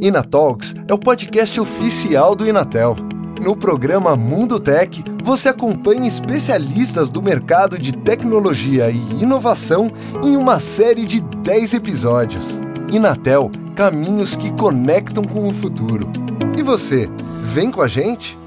Inatalks é o podcast oficial do Inatel. No programa Mundo Tech, você acompanha especialistas do mercado de tecnologia e inovação em uma série de 10 episódios. Inatel Caminhos que conectam com o futuro. E você, vem com a gente?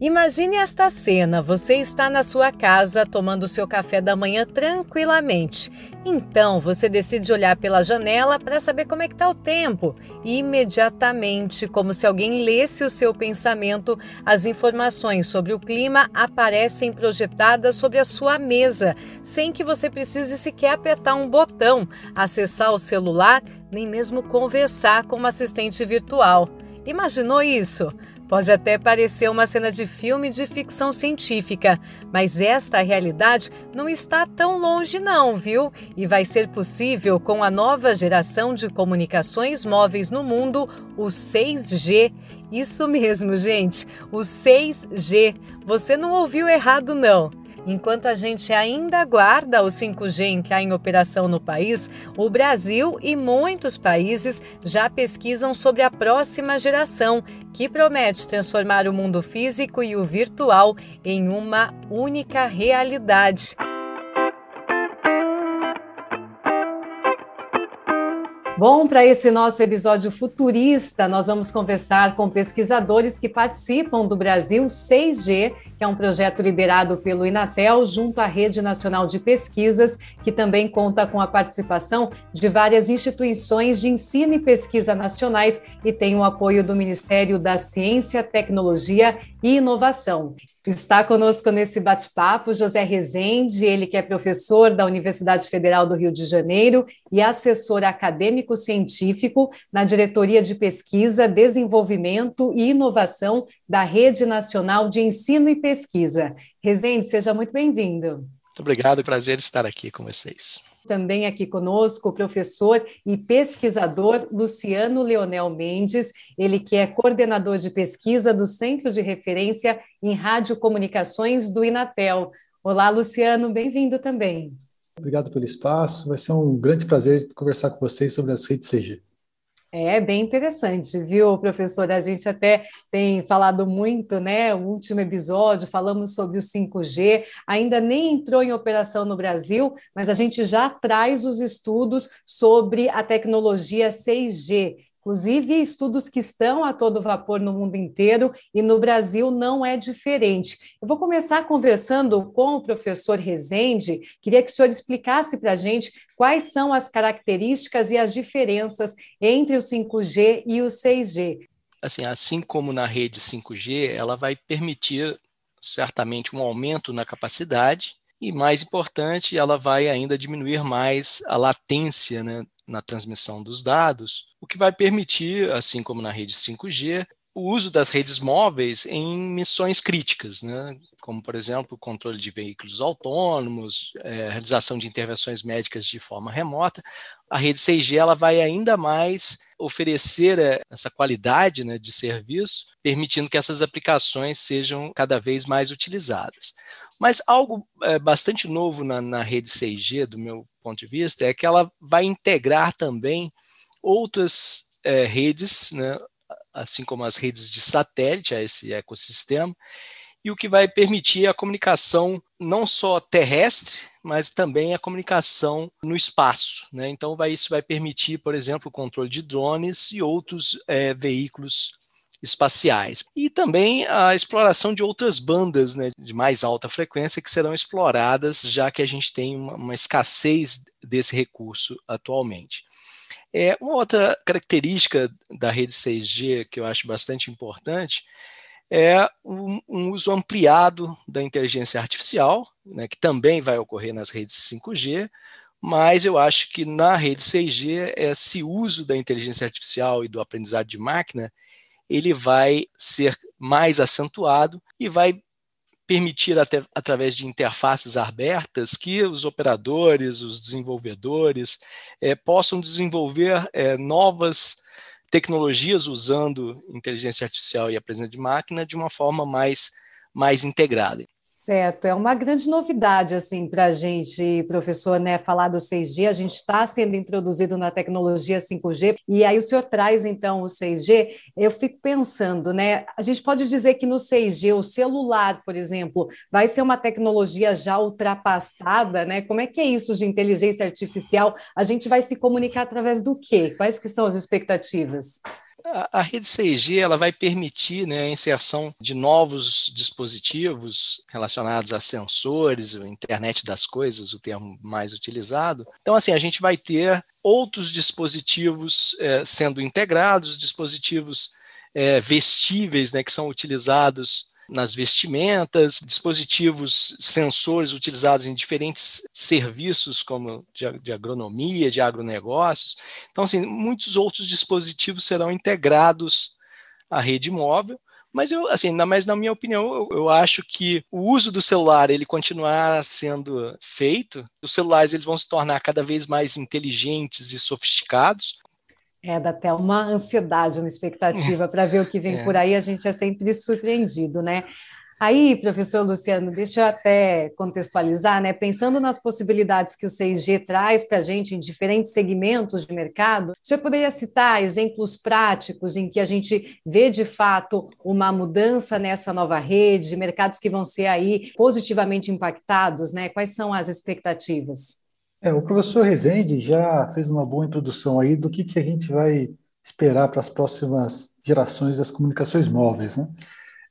Imagine esta cena: você está na sua casa tomando seu café da manhã tranquilamente. Então você decide olhar pela janela para saber como é que está o tempo. E imediatamente, como se alguém lesse o seu pensamento, as informações sobre o clima aparecem projetadas sobre a sua mesa, sem que você precise sequer apertar um botão, acessar o celular, nem mesmo conversar com uma assistente virtual. Imaginou isso? Pode até parecer uma cena de filme de ficção científica, mas esta realidade não está tão longe não, viu? E vai ser possível com a nova geração de comunicações móveis no mundo, o 6G. Isso mesmo, gente, o 6G. Você não ouviu errado não. Enquanto a gente ainda aguarda o 5G entrar em operação no país, o Brasil e muitos países já pesquisam sobre a próxima geração, que promete transformar o mundo físico e o virtual em uma única realidade. Bom, para esse nosso episódio futurista, nós vamos conversar com pesquisadores que participam do Brasil 6G, que é um projeto liderado pelo Inatel junto à Rede Nacional de Pesquisas, que também conta com a participação de várias instituições de ensino e pesquisa nacionais e tem o apoio do Ministério da Ciência, Tecnologia e Inovação. Está conosco nesse bate-papo José Rezende, ele que é professor da Universidade Federal do Rio de Janeiro e assessor acadêmico científico na Diretoria de Pesquisa, Desenvolvimento e Inovação da Rede Nacional de Ensino e Pesquisa. Rezende, seja muito bem-vindo. Muito obrigado, prazer estar aqui com vocês também aqui conosco o professor e pesquisador Luciano Leonel Mendes, ele que é coordenador de pesquisa do Centro de Referência em Radiocomunicações do Inatel. Olá, Luciano, bem-vindo também. Obrigado pelo espaço, vai ser um grande prazer conversar com vocês sobre as redes CG. É bem interessante, viu, professor? A gente até tem falado muito, né? O último episódio falamos sobre o 5G, ainda nem entrou em operação no Brasil, mas a gente já traz os estudos sobre a tecnologia 6G inclusive estudos que estão a todo vapor no mundo inteiro e no Brasil não é diferente. Eu vou começar conversando com o professor Rezende, queria que o senhor explicasse para a gente quais são as características e as diferenças entre o 5G e o 6G. Assim, assim como na rede 5G, ela vai permitir certamente um aumento na capacidade e, mais importante, ela vai ainda diminuir mais a latência né, na transmissão dos dados, o que vai permitir, assim como na rede 5G, o uso das redes móveis em missões críticas, né? como, por exemplo, controle de veículos autônomos, é, realização de intervenções médicas de forma remota. A rede 6G ela vai ainda mais oferecer é, essa qualidade né, de serviço, permitindo que essas aplicações sejam cada vez mais utilizadas. Mas algo é, bastante novo na, na rede 6G, do meu ponto de vista, é que ela vai integrar também outras é, redes, né, assim como as redes de satélite a esse ecossistema, e o que vai permitir a comunicação não só terrestre, mas também a comunicação no espaço. Né? Então, vai, isso vai permitir, por exemplo, o controle de drones e outros é, veículos espaciais. E também a exploração de outras bandas né, de mais alta frequência que serão exploradas, já que a gente tem uma, uma escassez desse recurso atualmente. É, uma outra característica da rede 6G que eu acho bastante importante é um, um uso ampliado da inteligência artificial, né, que também vai ocorrer nas redes 5G, mas eu acho que na rede 6G esse uso da inteligência artificial e do aprendizado de máquina ele vai ser mais acentuado e vai permitir, até, através de interfaces abertas, que os operadores, os desenvolvedores, é, possam desenvolver é, novas tecnologias usando inteligência artificial e a presença de máquina de uma forma mais, mais integrada. Certo, é uma grande novidade assim para a gente, professor, né? Falar do 6G, a gente está sendo introduzido na tecnologia 5G e aí o senhor traz então o 6G. Eu fico pensando, né? A gente pode dizer que no 6G o celular, por exemplo, vai ser uma tecnologia já ultrapassada, né? Como é que é isso de inteligência artificial? A gente vai se comunicar através do quê? Quais que são as expectativas? A, rede 6G ela vai permitir né, a inserção de novos dispositivos relacionados a sensores, a internet das coisas, o termo mais utilizado. Então, assim, a gente vai ter outros dispositivos é, sendo integrados, dispositivos é, vestíveis, né, que são utilizados nas vestimentas, dispositivos, sensores utilizados em diferentes serviços, como de, de agronomia, de agronegócios. Então, assim, muitos outros dispositivos serão integrados à rede móvel. Mas eu, assim, mas na minha opinião, eu, eu, acho que o uso do celular ele continuar sendo feito, os celulares eles vão se tornar cada vez mais inteligentes e sofisticados, é, dá até uma ansiedade, uma expectativa para ver o que vem é. por aí, a gente é sempre surpreendido, né? Aí, professor Luciano, deixa eu até contextualizar, né? Pensando nas possibilidades que o 6G traz para a gente em diferentes segmentos de mercado, você poderia citar exemplos práticos em que a gente vê de fato uma mudança nessa nova rede, mercados que vão ser aí positivamente impactados, né? Quais são as expectativas? É, o professor Rezende já fez uma boa introdução aí do que, que a gente vai esperar para as próximas gerações das comunicações móveis, né?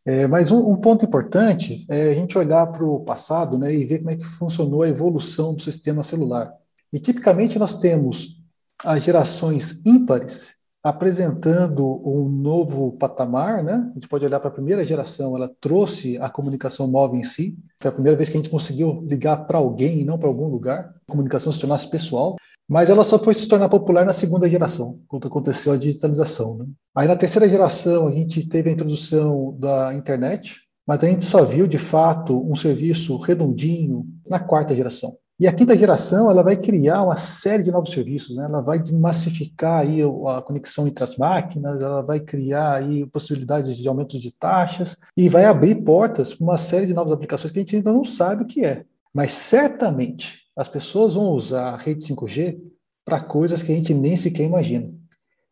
É, mas um, um, ponto importante é a gente olhar para o passado né, e ver como é que funcionou a evolução do sistema celular. E tipicamente nós temos as gerações ímpares apresentando um novo patamar, né? A gente pode olhar para a primeira geração, ela trouxe a comunicação móvel em si. Foi a primeira vez que a gente conseguiu ligar para alguém e não para algum lugar. A comunicação se tornasse pessoal. Mas ela só foi se tornar popular na segunda geração, quando aconteceu a digitalização. Né? Aí na terceira geração a gente teve a introdução da internet, mas a gente só viu de fato um serviço redondinho na quarta geração. E a quinta geração ela vai criar uma série de novos serviços, né? ela vai massificar aí a conexão entre as máquinas, ela vai criar aí possibilidades de aumento de taxas e vai abrir portas para uma série de novas aplicações que a gente ainda não sabe o que é. Mas certamente as pessoas vão usar a rede 5G para coisas que a gente nem sequer imagina.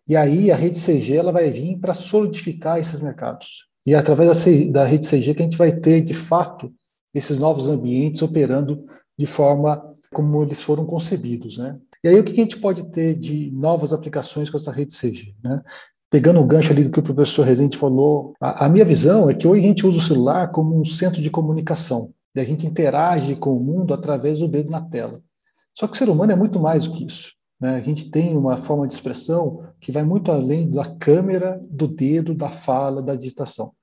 E aí a rede 6G ela vai vir para solidificar esses mercados. E é através da rede 6G que a gente vai ter, de fato, esses novos ambientes operando de forma como eles foram concebidos, né? E aí o que a gente pode ter de novas aplicações com essa rede CG, né? Pegando o gancho ali do que o professor Rezende falou, a, a minha visão é que hoje a gente usa o celular como um centro de comunicação, e a gente interage com o mundo através do dedo na tela. Só que o ser humano é muito mais do que isso. Né? A gente tem uma forma de expressão que vai muito além da câmera, do dedo, da fala, da digitação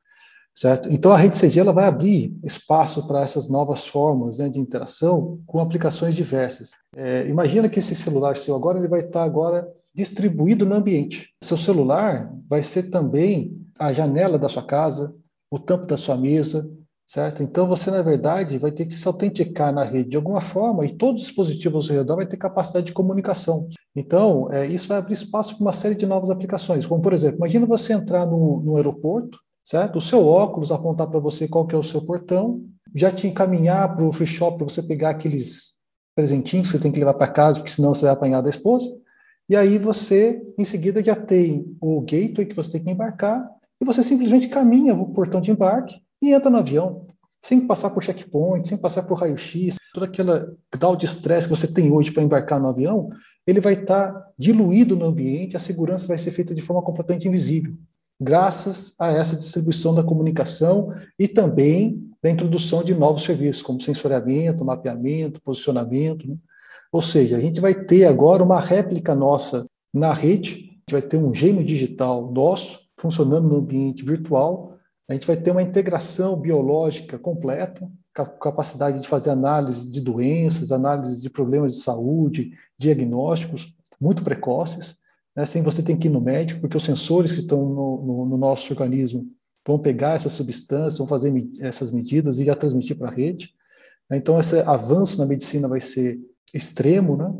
certo? Então a rede CG ela vai abrir espaço para essas novas formas né, de interação com aplicações diversas. É, imagina que esse celular seu agora ele vai estar agora distribuído no ambiente. Seu celular vai ser também a janela da sua casa, o tampo da sua mesa, certo? Então você na verdade vai ter que se autenticar na rede de alguma forma e todos os dispositivos ao redor vai ter capacidade de comunicação. Então é, isso vai abrir espaço para uma série de novas aplicações, como por exemplo, imagina você entrar no, no aeroporto certo? O seu óculos apontar para você qual que é o seu portão, já te encaminhar para o free shop para você pegar aqueles presentinhos que você tem que levar para casa, porque senão você vai apanhar da esposa. E aí você, em seguida, já tem o gateway que você tem que embarcar, e você simplesmente caminha o portão de embarque e entra no avião, sem passar por checkpoint, sem passar por raio-x, todo aquele grau de estresse que você tem hoje para embarcar no avião, ele vai estar tá diluído no ambiente, a segurança vai ser feita de forma completamente invisível graças a essa distribuição da comunicação e também da introdução de novos serviços, como sensoriamento, mapeamento, posicionamento. Né? Ou seja, a gente vai ter agora uma réplica nossa na rede, a gente vai ter um gêmeo digital nosso funcionando no ambiente virtual, a gente vai ter uma integração biológica completa, capacidade de fazer análise de doenças, análise de problemas de saúde, diagnósticos muito precoces, né, sem você ter que ir no médico, porque os sensores que estão no, no, no nosso organismo vão pegar essas substâncias, vão fazer essas medidas e já transmitir para a rede. Né. Então, esse avanço na medicina vai ser extremo, né?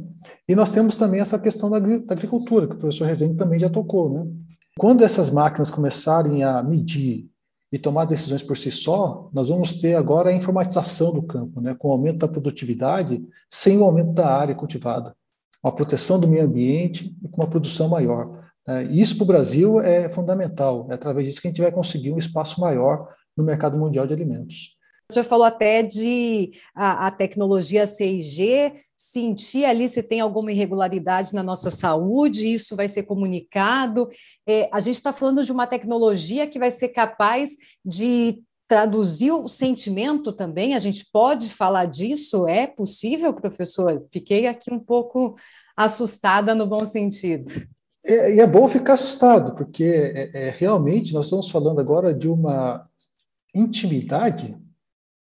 E nós temos também essa questão da, agricultura, que o professor Rezende também já tocou, né? Quando essas máquinas começarem a medir e tomar decisões por si só, nós vamos ter agora a informatização do campo, né, com o aumento da produtividade, sem o aumento da área cultivada, uma proteção do meio ambiente e com uma produção maior. É, isso para o Brasil é fundamental, é através disso que a gente vai conseguir um espaço maior no mercado mundial de alimentos. O senhor falou até de a, a, tecnologia 6G, sentir ali se tem alguma irregularidade na nossa saúde, isso vai ser comunicado. É, a gente está falando de uma tecnologia que vai ser capaz de traduzir o sentimento também. A gente pode falar disso? É possível, professor? Fiquei aqui um pouco assustada no bom sentido. É, e é bom ficar assustado, porque é, é, realmente nós estamos falando agora de uma intimidade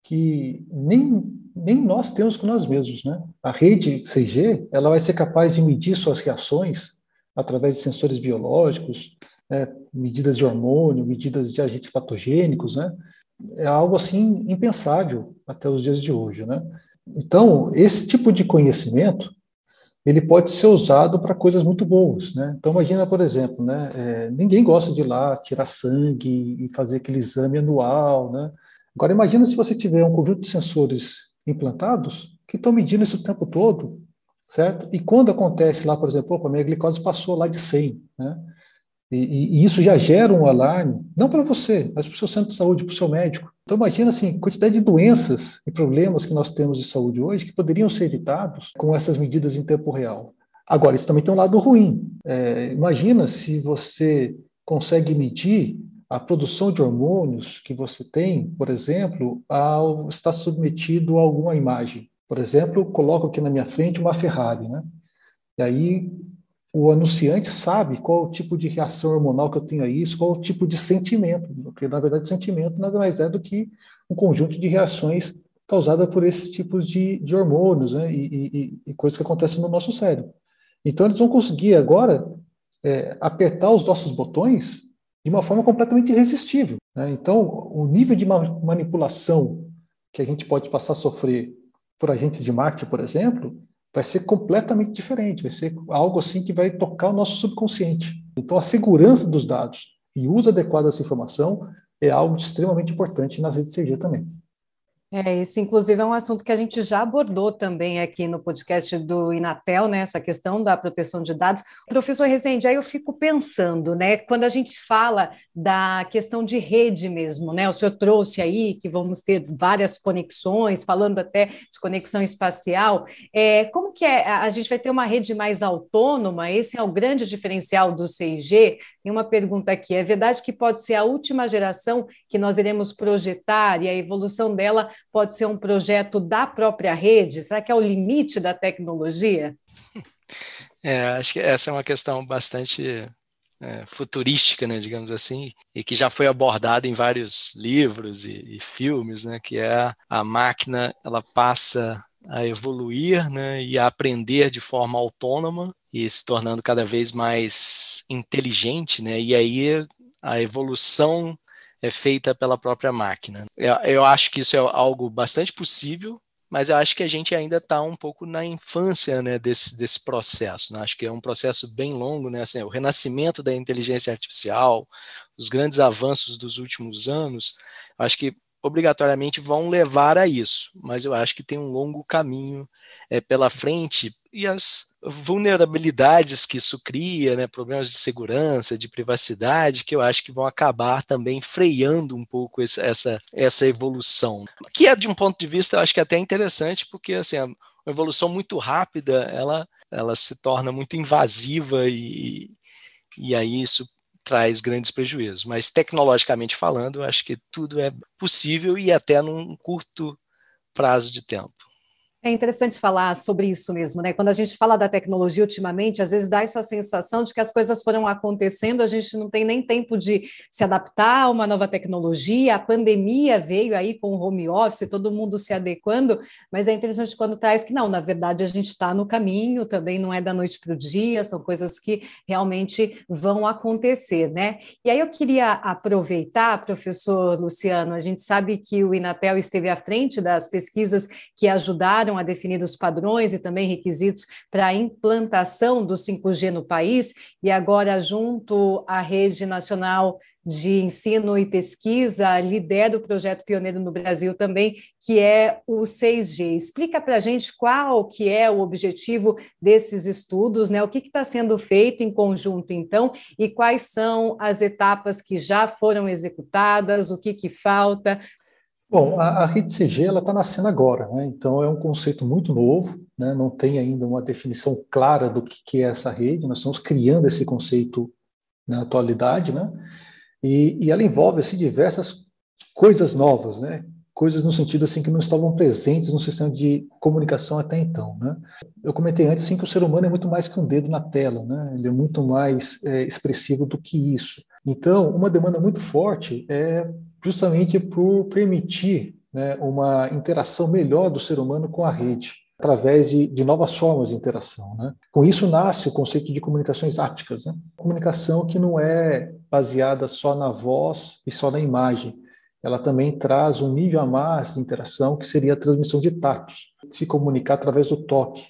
que nem, nem nós temos com nós mesmos, né? A rede 6G, ela vai ser capaz de medir suas reações através de sensores biológicos, né? medidas de hormônio, medidas de agentes patogênicos, né? É algo assim impensável até os dias de hoje, né? Então, esse tipo de conhecimento, ele pode ser usado para coisas muito boas, né? Então, imagina, por exemplo, né? É, ninguém gosta de ir lá tirar sangue e fazer aquele exame anual, né? Agora, imagina se você tiver um conjunto de sensores implantados que estão medindo isso o tempo todo, certo? E quando acontece lá, por exemplo, opa, minha glicose passou lá de 100, né? E, e, e isso já gera um alarme, não para você, mas para o seu centro de saúde, para o seu médico. Então, imagina assim, quantidade de doenças e problemas que nós temos de saúde hoje que poderiam ser evitados com essas medidas em tempo real. Agora, isso também tem um lado ruim. É, imagina se você consegue medir a produção de hormônios que você tem, por exemplo, ao estar submetido a alguma imagem. Por exemplo, coloco aqui na minha frente uma Ferrari, né? E aí o anunciante sabe qual o tipo de reação hormonal que eu tenho a isso, qual o tipo de sentimento, porque na verdade o sentimento nada mais é do que um conjunto de reações causada por esses tipos de, de hormônios né? e, e, e, coisas que acontecem no nosso cérebro. Então eles vão conseguir agora é, apertar os nossos botões de uma forma completamente irresistível. Né? Então, o nível de manipulação que a gente pode passar a sofrer por agentes de marketing, por exemplo, vai ser completamente diferente, vai ser algo assim que vai tocar o nosso subconsciente. Então, a segurança dos dados e o uso adequado dessa informação é algo extremamente importante redes CG também. É, esse, inclusive, é um assunto que a gente já abordou também aqui no podcast do Inatel, né? Essa questão da proteção de dados. Professor Rezende, aí eu fico pensando, né? Quando a gente fala da questão de rede mesmo, né? O senhor trouxe aí que vamos ter várias conexões, falando até de conexão espacial. É, como que é? A gente vai ter uma rede mais autônoma? Esse é o grande diferencial do 6G? Tem uma pergunta aqui. É verdade que pode ser a última geração que nós iremos projetar e a evolução dela pode ser um projeto da própria rede? Será que é o limite da tecnologia? É, acho que essa é uma questão bastante é, futurística, né, digamos assim, e que já foi abordada em vários livros e, e filmes, né, que é a máquina, ela passa a evoluir né, e a aprender de forma autônoma e se tornando cada vez mais inteligente, né, e aí a evolução é feita pela própria máquina. Eu, eu acho que isso é algo bastante possível, mas eu acho que a gente ainda está um pouco na infância né, desse, desse processo. Né? Acho que é um processo bem longo, né? assim, o renascimento da inteligência artificial, os grandes avanços dos últimos anos, acho que obrigatoriamente vão levar a isso, mas eu acho que tem um longo caminho é, pela frente e as vulnerabilidades que isso cria, né, problemas de segurança, de privacidade, que eu acho que vão acabar também freando um pouco esse, essa, essa evolução. Que é, de um ponto de vista, eu acho que é até interessante, porque assim, uma evolução muito rápida, ela, ela se torna muito invasiva e, e aí isso traz grandes prejuízos. Mas tecnologicamente falando, eu acho que tudo é possível e até num curto prazo de tempo. É interessante falar sobre isso mesmo, né? Quando a gente fala da tecnologia ultimamente, às vezes dá essa sensação de que as coisas foram acontecendo, a gente não tem nem tempo de se adaptar a uma nova tecnologia. A pandemia veio aí com o home office, todo mundo se adequando, mas é interessante quando traz que não, na verdade a gente está no caminho, também não é da noite para o dia, são coisas que realmente vão acontecer, né? E aí eu queria aproveitar, professor Luciano, a gente sabe que o Inatel esteve à frente das pesquisas que ajudaram a definir os padrões e também requisitos para a implantação do 5G no país, e agora, junto à Rede Nacional de Ensino e Pesquisa, lidera o projeto pioneiro no Brasil também, que é o 6G. Explica para a gente qual que é o objetivo desses estudos, né? o que está sendo feito em conjunto, então, e quais são as etapas que já foram executadas, o que, que falta. Bom, a, a rede CG está nascendo agora, né? então é um conceito muito novo, né? não tem ainda uma definição clara do que, que é essa rede, nós estamos criando esse conceito na atualidade, né? E, e ela envolve assim, diversas coisas novas, né? coisas no sentido assim que não estavam presentes no sistema de comunicação até então, né? Eu comentei antes assim, que o ser humano é muito mais que um dedo na tela, né? Ele é muito mais é, expressivo do que isso. Então, uma demanda muito forte é justamente por permitir né, uma interação melhor do ser humano com a rede através de, de, novas formas de interação. Né? Com isso nasce o conceito de comunicações ápticas, né? comunicação que não é baseada só na voz e só na imagem, ela também traz um nível a mais de interação que seria a transmissão de tatos, se comunicar através do toque.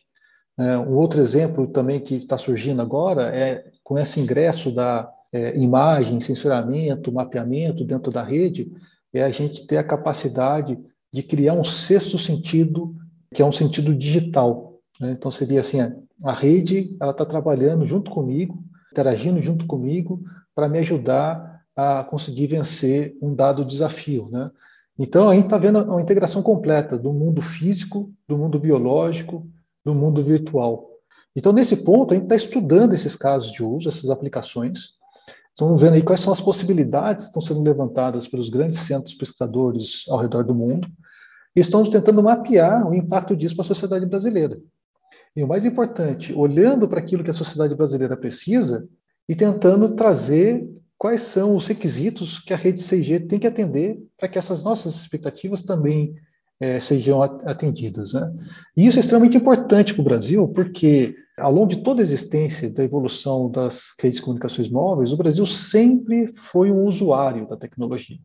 É, um outro exemplo também que está surgindo agora é com esse ingresso da é, imagem, sensoramento, mapeamento dentro da rede, é a gente ter a capacidade de criar um sexto sentido que é um sentido digital. Né? Então seria assim, a rede ela está trabalhando junto comigo, interagindo junto comigo para me ajudar a conseguir vencer um dado desafio, né? Então a gente está vendo uma integração completa do mundo físico, do mundo biológico, do mundo virtual. Então nesse ponto a gente está estudando esses casos de uso, essas aplicações. Estamos vendo aí quais são as possibilidades que estão sendo levantadas pelos grandes centros pesquisadores ao redor do mundo e estamos tentando mapear o impacto disso para a sociedade brasileira. E o mais importante, olhando para aquilo que a sociedade brasileira precisa e tentando trazer quais são os requisitos que a rede 6G tem que atender para que essas nossas expectativas também é, sejam atendidas. Né? E isso é extremamente importante para o Brasil, porque ao longo de toda a existência da evolução das redes de comunicações móveis, o Brasil sempre foi um usuário da tecnologia.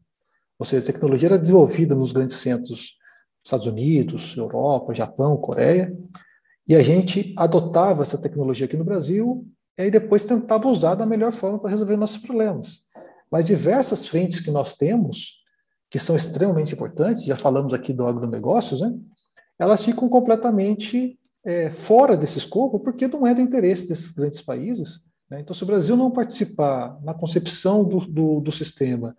Ou seja, a tecnologia era desenvolvida nos grandes centros Estados Unidos, Europa, Japão, Coreia, e a gente adotava essa tecnologia aqui no Brasil e depois tentava usar da melhor forma para resolver nossos problemas. Mas diversas frentes que nós temos, que são extremamente importantes, já falamos aqui do agronegócios, né? elas ficam completamente é, fora desse escopo, porque não é do interesse desses grandes países. Né? Então, se o Brasil não participar na concepção do, do, do sistema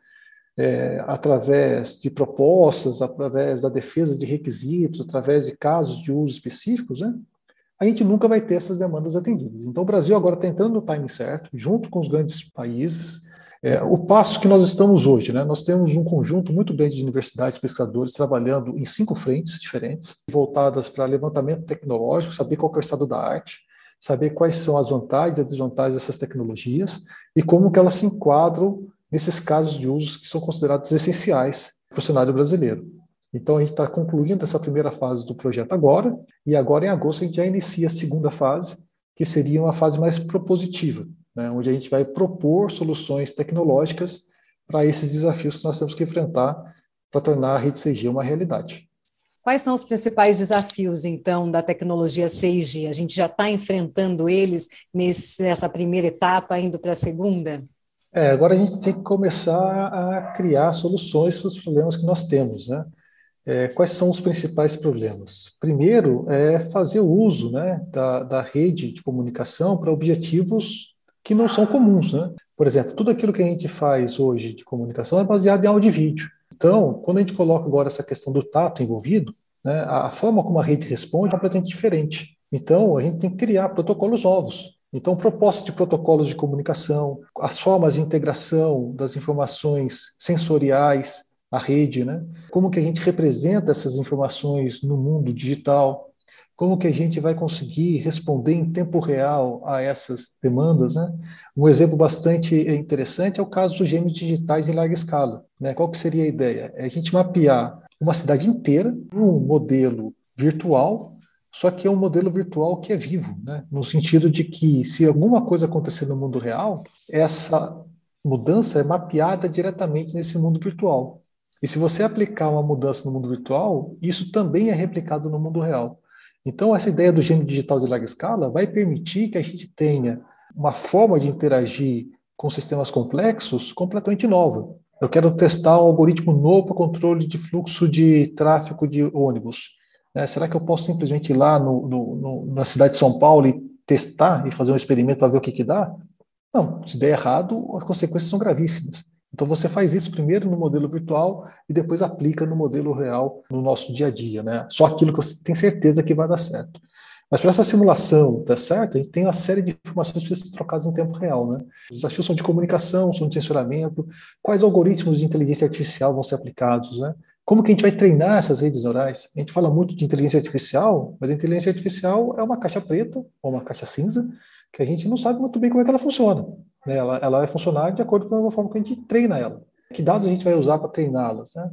é, através de propostas, através da defesa de requisitos, através de casos de uso específicos, né, a gente nunca vai ter essas demandas atendidas. Então, o Brasil agora está entrando no timing certo, junto com os grandes países. É, o passo que nós estamos hoje, né, nós temos um conjunto muito grande de universidades, pesquisadores, trabalhando em cinco frentes diferentes, voltadas para levantamento tecnológico, saber qual é o estado da arte, saber quais são as vantagens e desvantagens dessas tecnologias e como que elas se enquadram nesses casos de usos que são considerados essenciais para o cenário brasileiro. Então, a gente está concluindo essa primeira fase do projeto agora, e agora em agosto a gente já inicia a segunda fase, que seria uma fase mais propositiva, né, onde a gente vai propor soluções tecnológicas para esses desafios que nós temos que enfrentar para tornar a rede 6G uma realidade. Quais são os principais desafios, então, da tecnologia 6G? A gente já está enfrentando eles nesse, nessa primeira etapa, indo para a segunda? É, agora a gente tem que começar a criar soluções para os problemas que nós temos, né? É, quais são os principais problemas? Primeiro, é fazer o uso né, da, da rede de comunicação para objetivos que não são comuns. Né? Por exemplo, tudo aquilo que a gente faz hoje de comunicação é baseado em áudio e vídeo. Então, quando a gente coloca agora essa questão do tato envolvido, né, a forma como a rede responde é completamente diferente. Então, a gente tem que criar protocolos novos. Então, propostas de protocolos de comunicação, as formas de integração das informações sensoriais à rede, né? Como que a gente representa essas informações no mundo digital? Como que a gente vai conseguir responder em tempo real a essas demandas, né? Um exemplo bastante interessante é o caso dos gêmeos digitais em larga escala, né? Qual que seria a ideia? É a gente mapear uma cidade inteira num modelo virtual só que é um modelo virtual que é vivo, né? no sentido de que, se alguma coisa acontecer no mundo real, essa mudança é mapeada diretamente nesse mundo virtual. E se você aplicar uma mudança no mundo virtual, isso também é replicado no mundo real. Então, essa ideia do gênio digital de larga escala vai permitir que a gente tenha uma forma de interagir com sistemas complexos completamente nova. Eu quero testar um algoritmo novo para controle de fluxo de tráfego de ônibus. Né? Será que eu posso simplesmente ir lá no, no, no, na cidade de São Paulo e testar e fazer um experimento para ver o que, que dá? Não, se der errado, as consequências são gravíssimas. Então você faz isso primeiro no modelo virtual e depois aplica no modelo real no nosso dia a dia, né? Só aquilo que você tem certeza que vai dar certo. Mas para essa simulação dar certo, a gente tem uma série de informações que precisam ser trocadas em tempo real, né? Os desafios são de comunicação, são de censuramento, quais algoritmos de inteligência artificial vão ser aplicados, né? Como que a gente vai treinar essas redes neurais? A gente fala muito de inteligência artificial, mas a inteligência artificial é uma caixa preta ou uma caixa cinza que a gente não sabe muito bem como é que ela funciona. Né? Ela, ela vai funcionar de acordo com a forma que a gente treina ela. Que dados a gente vai usar para treiná-las? Né?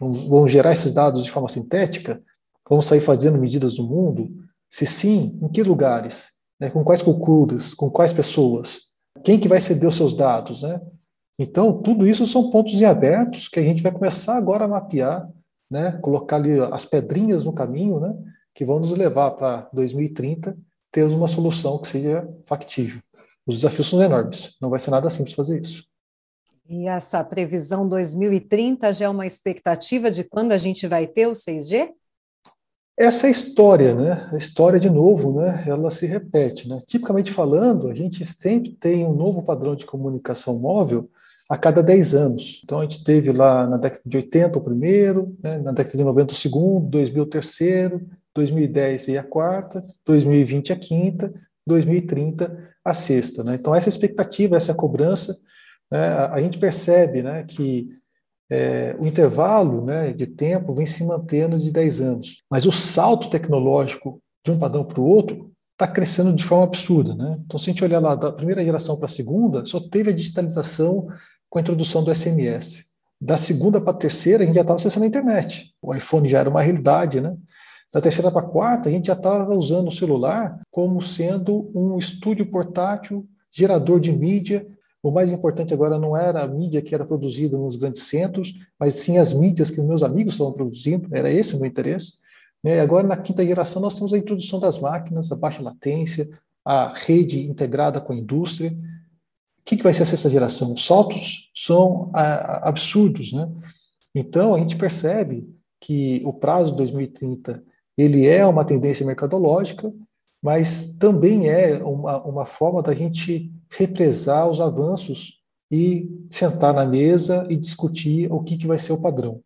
Vamos gerar esses dados de forma sintética? Vamos sair fazendo medidas do mundo? Se sim, em que lugares? Né? Com quais culturas? Com quais pessoas? Quem que vai ceder os seus dados? Né? Então, tudo isso são pontos em abertos que a gente vai começar agora a mapear, né? colocar ali as pedrinhas no caminho, né? que vão nos levar para 2030 ter uma solução que seja factível. Os desafios são enormes, não vai ser nada simples fazer isso. E essa previsão 2030 já é uma expectativa de quando a gente vai ter o 6G? Essa é a história, né? A história, de novo, né? ela se repete. Né? Tipicamente falando, a gente sempre tem um novo padrão de comunicação móvel a cada 10 anos. Então, a gente teve lá na década de 80 o primeiro, né? na década de 90 o segundo, 2000 o terceiro, 2010 veio a quarta, 2020 a quinta, 2030 a sexta. Né? Então, essa expectativa, essa cobrança, né, a, a, gente percebe né, que é, o intervalo né, de tempo vem se mantendo de 10 anos, mas o salto tecnológico de um padrão para o outro está crescendo de forma absurda. Né? Então, se a gente olhar lá da primeira geração para a segunda, só teve a digitalização com a introdução do SMS. Da segunda para a terceira, a gente já estava acessando a internet. O iPhone já era uma realidade, né? Da terceira para a quarta, a gente já estava usando o celular como sendo um estúdio portátil, gerador de mídia. O mais importante agora não era a mídia que era produzida nos grandes centros, mas sim as mídias que meus amigos estavam produzindo. Era esse o meu interesse. Né? Agora, na quinta geração, nós temos a introdução das máquinas, a baixa latência, a rede integrada com a indústria. O que, que vai ser essa geração? Os saltos são absurdos. Né? Então, a gente percebe que o prazo de 2030 ele é uma tendência mercadológica, mas também é uma, uma forma da gente represar os avanços e sentar na mesa e discutir o que, que vai ser o padrão.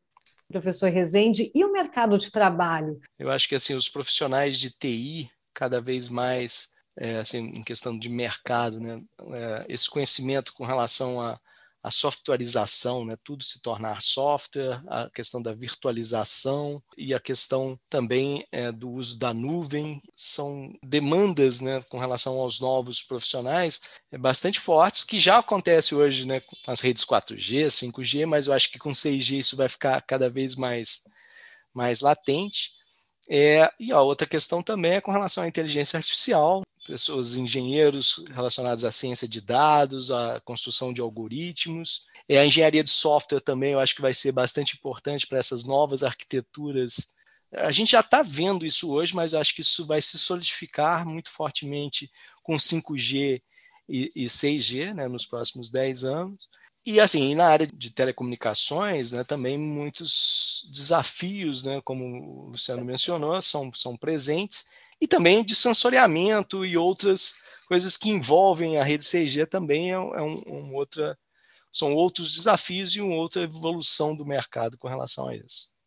Professor Rezende, e o mercado de trabalho? Eu acho que assim os profissionais de TI cada vez mais é, assim, em questão de mercado, né, é, esse conhecimento com relação a a softwareização, né, tudo se tornar software, a questão da virtualização e a questão também é, do uso da nuvem, são demandas né, com relação aos novos profissionais é, bastante fortes, que já acontece hoje né, com as redes 4G, 5G, mas eu acho que com 6G isso vai ficar cada vez mais, mais latente. É, e a outra questão também é com relação à inteligência artificial, pessoas, engenheiros relacionados à ciência de dados, à construção de algoritmos. E a engenharia de software também eu acho que vai ser bastante importante para essas novas arquiteturas. A gente já está vendo isso hoje, mas eu acho que isso vai se solidificar muito fortemente com 5G e, e 6G né, nos próximos 10 anos. E assim, na área de telecomunicações, né, também muitos desafios, né, como o Luciano mencionou, são, são presentes e também de sensoriamento e outras coisas que envolvem a rede 6G também é, é um, um outra, são outros desafios e uma outra evolução do mercado com relação a isso.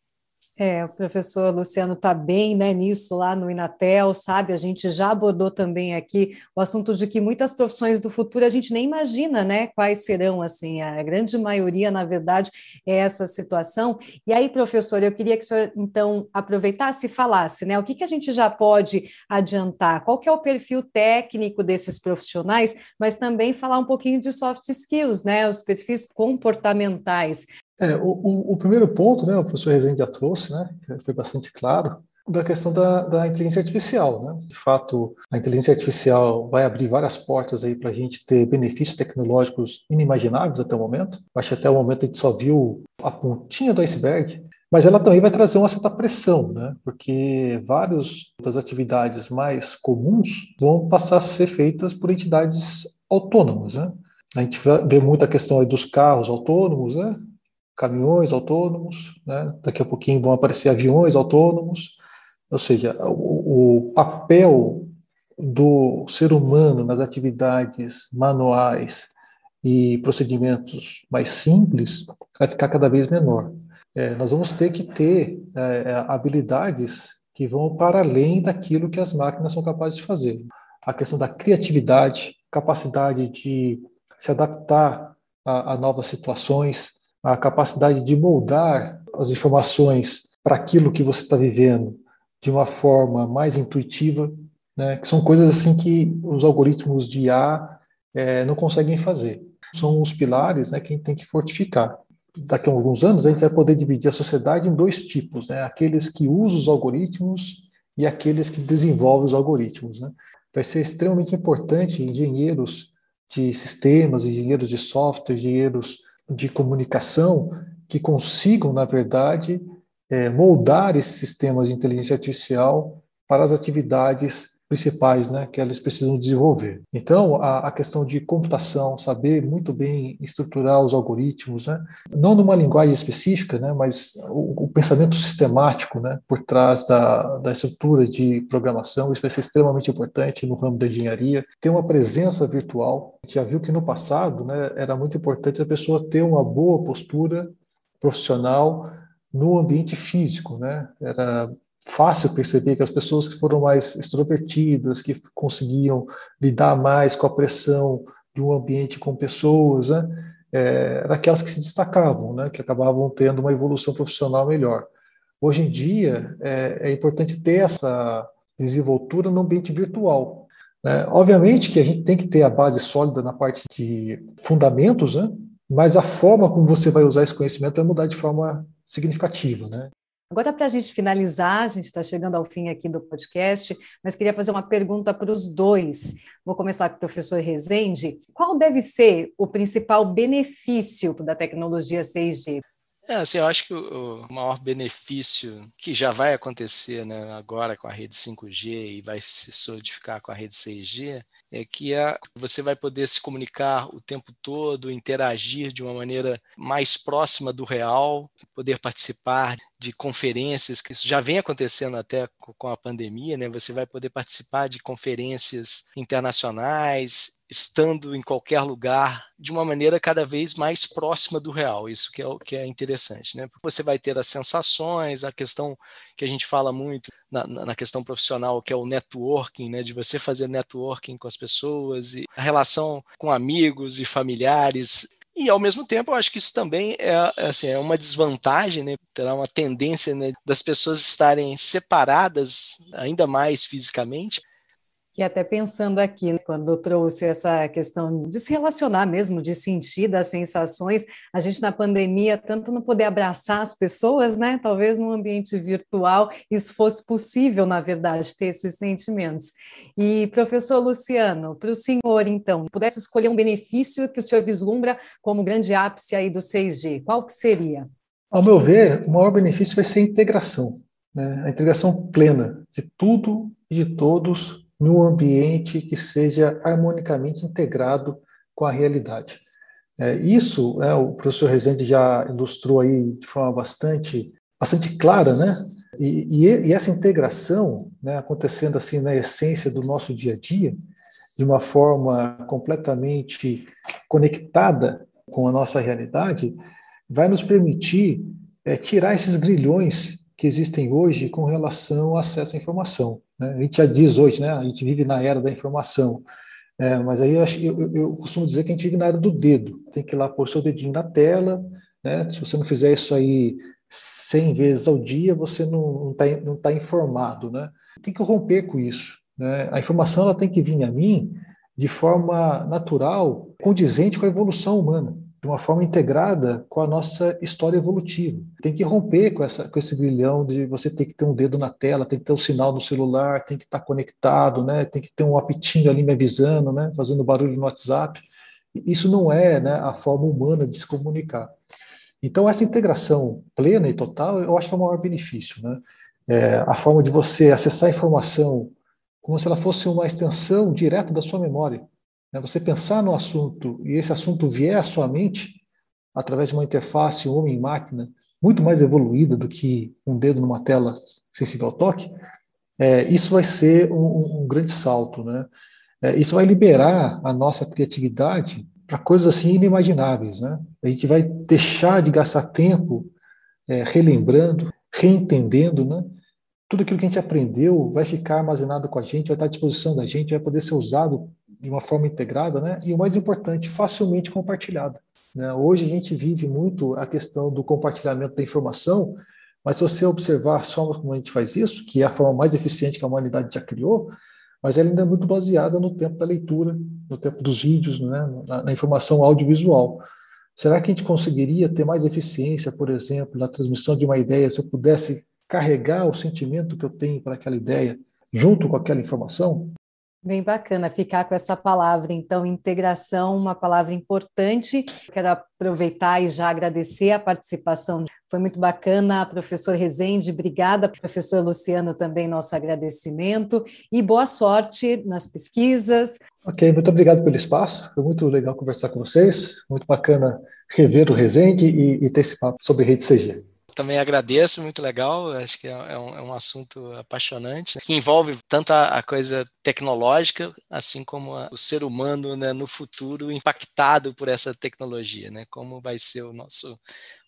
É, o professor Luciano está bem né, nisso lá no Inatel, sabe? A gente já abordou também aqui o assunto de que muitas profissões do futuro a gente nem imagina né, quais serão, assim, a grande maioria, na verdade, é essa situação. E aí, professor, eu queria que o senhor, então, aproveitasse e falasse, né? O que, que a gente já pode adiantar? Qual que é o perfil técnico desses profissionais, mas também falar um pouquinho de soft skills, né? Os perfis comportamentais. É, o, o, o, primeiro ponto, né, o professor Rezende já trouxe, né, foi bastante claro, da questão da, da inteligência artificial. Né? De fato, a inteligência artificial vai abrir várias portas aí para a gente ter benefícios tecnológicos inimagináveis até o momento. Acho que até o momento a gente só viu a pontinha do iceberg. Mas ela também vai trazer uma certa pressão, né? porque várias das atividades mais comuns vão passar a ser feitas por entidades autônomas. Né? A gente vê muito a questão dos carros autônomos, né? Caminhões autônomos, né? daqui a pouquinho vão aparecer aviões autônomos, ou seja, o, o papel do ser humano nas atividades manuais e procedimentos mais simples vai ficar cada vez menor. É, nós vamos ter que ter é, é habilidades que vão para além daquilo que as máquinas são capazes de fazer. A questão da criatividade, capacidade de se adaptar a, a novas situações, a capacidade de moldar as informações para aquilo que você está vivendo de uma forma mais intuitiva, né? que são coisas assim que os algoritmos de IA é, não conseguem fazer. São os pilares né, que a gente tem que fortificar. Daqui a alguns anos, a gente vai poder dividir a sociedade em dois tipos, né? aqueles que usam os algoritmos e aqueles que desenvolvem os algoritmos. Né? Vai ser extremamente importante engenheiros de sistemas, engenheiros de software, engenheiros de comunicação que consigam, na verdade, é, moldar esses sistemas de inteligência artificial para as atividades principais né, que elas precisam desenvolver. Então, a, a, questão de computação, saber muito bem estruturar os algoritmos, né, não numa linguagem específica, né, mas o, o, pensamento sistemático né, por trás da, da estrutura de programação, isso vai ser extremamente importante no ramo da engenharia. Ter uma presença virtual, a gente já viu que no passado né, era muito importante a pessoa ter uma boa postura profissional no ambiente físico, né? Era fácil perceber que as pessoas que foram mais extrovertidas, que conseguiam lidar mais com a pressão de um ambiente com pessoas, né, é, aquelas que se destacavam, né, que acabavam tendo uma evolução profissional melhor. Hoje em dia, é, é importante ter essa desenvoltura no ambiente virtual. Né? Obviamente que a gente tem que ter a base sólida na parte de fundamentos, né? mas a forma como você vai usar esse conhecimento vai mudar de forma significativa. Né? Agora, para a gente finalizar, a gente está chegando ao fim aqui do podcast, mas queria fazer uma pergunta para os dois. Vou começar com o professor Rezende. Qual deve ser o principal benefício da tecnologia 6G? É, assim, eu acho que o, maior benefício que já vai acontecer né, agora com a rede 5G e vai se solidificar com a rede 6G é que a, você vai poder se comunicar o tempo todo, interagir de uma maneira mais próxima do real, poder participar de conferências, que isso já vem acontecendo até com a pandemia, né? Você vai poder participar de conferências internacionais, estando em qualquer lugar, de uma maneira cada vez mais próxima do real. Isso que é o que é interessante, né? Você vai ter as sensações, a questão que a gente fala muito na, na questão profissional, que é o networking, né? De você fazer networking com as pessoas e a relação com amigos e familiares e, ao mesmo tempo, eu acho que isso também é, é, assim, é uma desvantagem, né? terá uma tendência né, das pessoas estarem separadas ainda mais fisicamente, que até pensando aqui, né, quando trouxe essa questão de se relacionar mesmo, de sentir das sensações, a gente na pandemia, tanto não poder abraçar as pessoas, né? Talvez no ambiente virtual isso fosse possível, na verdade, ter esses sentimentos. E, professor Luciano, para o senhor, então, pudesse escolher um benefício que o senhor vislumbra como grande ápice aí do 6G, qual que seria? Ao meu ver, o maior benefício vai ser a integração, né? a integração plena de tudo e de todos num ambiente que seja harmonicamente integrado com a realidade. É, isso, é, o professor Rezende já ilustrou aí de forma bastante, bastante clara, né? E, e, e essa integração, né, acontecendo assim na essência do nosso dia a dia, de uma forma completamente conectada com a nossa realidade, vai nos permitir é, tirar esses grilhões que existem hoje com relação ao acesso à informação. Né? A gente já diz hoje, né? a gente vive na era da informação, é, mas aí eu, eu, eu, costumo dizer que a gente vive na era do dedo. Tem que ir lá pôr seu dedinho na tela, né? se você não fizer isso aí 100 vezes ao dia, você não está não tá informado. Né? Tem que romper com isso. Né? A informação ela tem que vir a mim de forma natural, condizente com a evolução humana de uma forma integrada com a nossa história evolutiva. Tem que romper com, essa, com esse grilhão de você ter que ter um dedo na tela, tem que ter um sinal no celular, tem que estar conectado, né? tem que ter um apitinho ali me avisando, né? fazendo barulho no WhatsApp. Isso não é né, a forma humana de se comunicar. Então, essa integração plena e total, eu acho que é o maior benefício. Né? É, a forma de você acessar a informação como se ela fosse uma extensão direta da sua memória. Né? Você pensar no assunto e esse assunto vier à sua mente através de uma interface homem-máquina muito mais evoluída do que um dedo numa tela sensível ao toque, é, isso vai ser um, um grande salto. Né? É, isso vai liberar a nossa criatividade para coisas assim inimagináveis. Né? A gente vai deixar de gastar tempo é, relembrando, reentendendo, né? tudo aquilo que a gente aprendeu vai ficar armazenado com a gente, vai estar à disposição da gente, vai poder ser usado de uma forma integrada, né? E o mais importante, facilmente compartilhada. Né? Hoje a gente vive muito a questão do compartilhamento da informação, mas se você observar formas como a gente faz isso, que é a forma mais eficiente que a humanidade já criou, mas ela ainda é muito baseada no tempo da leitura, no tempo dos vídeos, né? na, na informação audiovisual. Será que a gente conseguiria ter mais eficiência, por exemplo, na transmissão de uma ideia, se eu pudesse carregar o sentimento que eu tenho para aquela ideia junto com aquela informação? Bem bacana ficar com essa palavra, então, integração, uma palavra importante. Quero aproveitar e já agradecer a participação. Foi muito bacana, professor Rezende, obrigada, professor Luciano, também nosso agradecimento e boa sorte nas pesquisas. Ok, muito obrigado pelo espaço, foi muito legal conversar com vocês, muito bacana rever o Rezende e, e ter esse papo sobre rede CG. Também agradeço, muito legal. Acho que é, é um, é um assunto apaixonante, que envolve tanto a, a coisa tecnológica, assim como a, o ser humano né, no futuro impactado por essa tecnologia, né? Como vai ser o nosso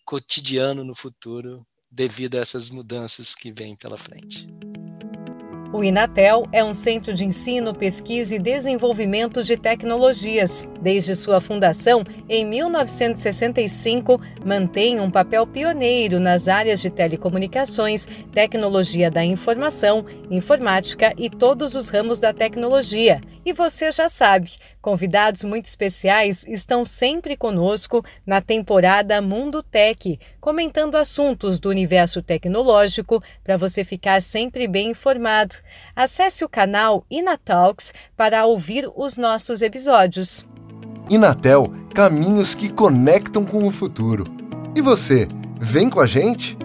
cotidiano no futuro devido a essas mudanças que vêm pela frente. O Inatel é um centro de ensino, pesquisa e desenvolvimento de tecnologias. Desde sua fundação, em 1965, mantém um papel pioneiro nas áreas de telecomunicações, tecnologia da informação, informática e todos os ramos da tecnologia. E você já sabe, convidados muito especiais estão sempre conosco na temporada Mundo Tech, comentando assuntos do universo tecnológico para você ficar sempre bem informado. Acesse o canal Inatalks para ouvir os nossos episódios. Inatel, caminhos que conectam com o futuro. E você, vem com a gente?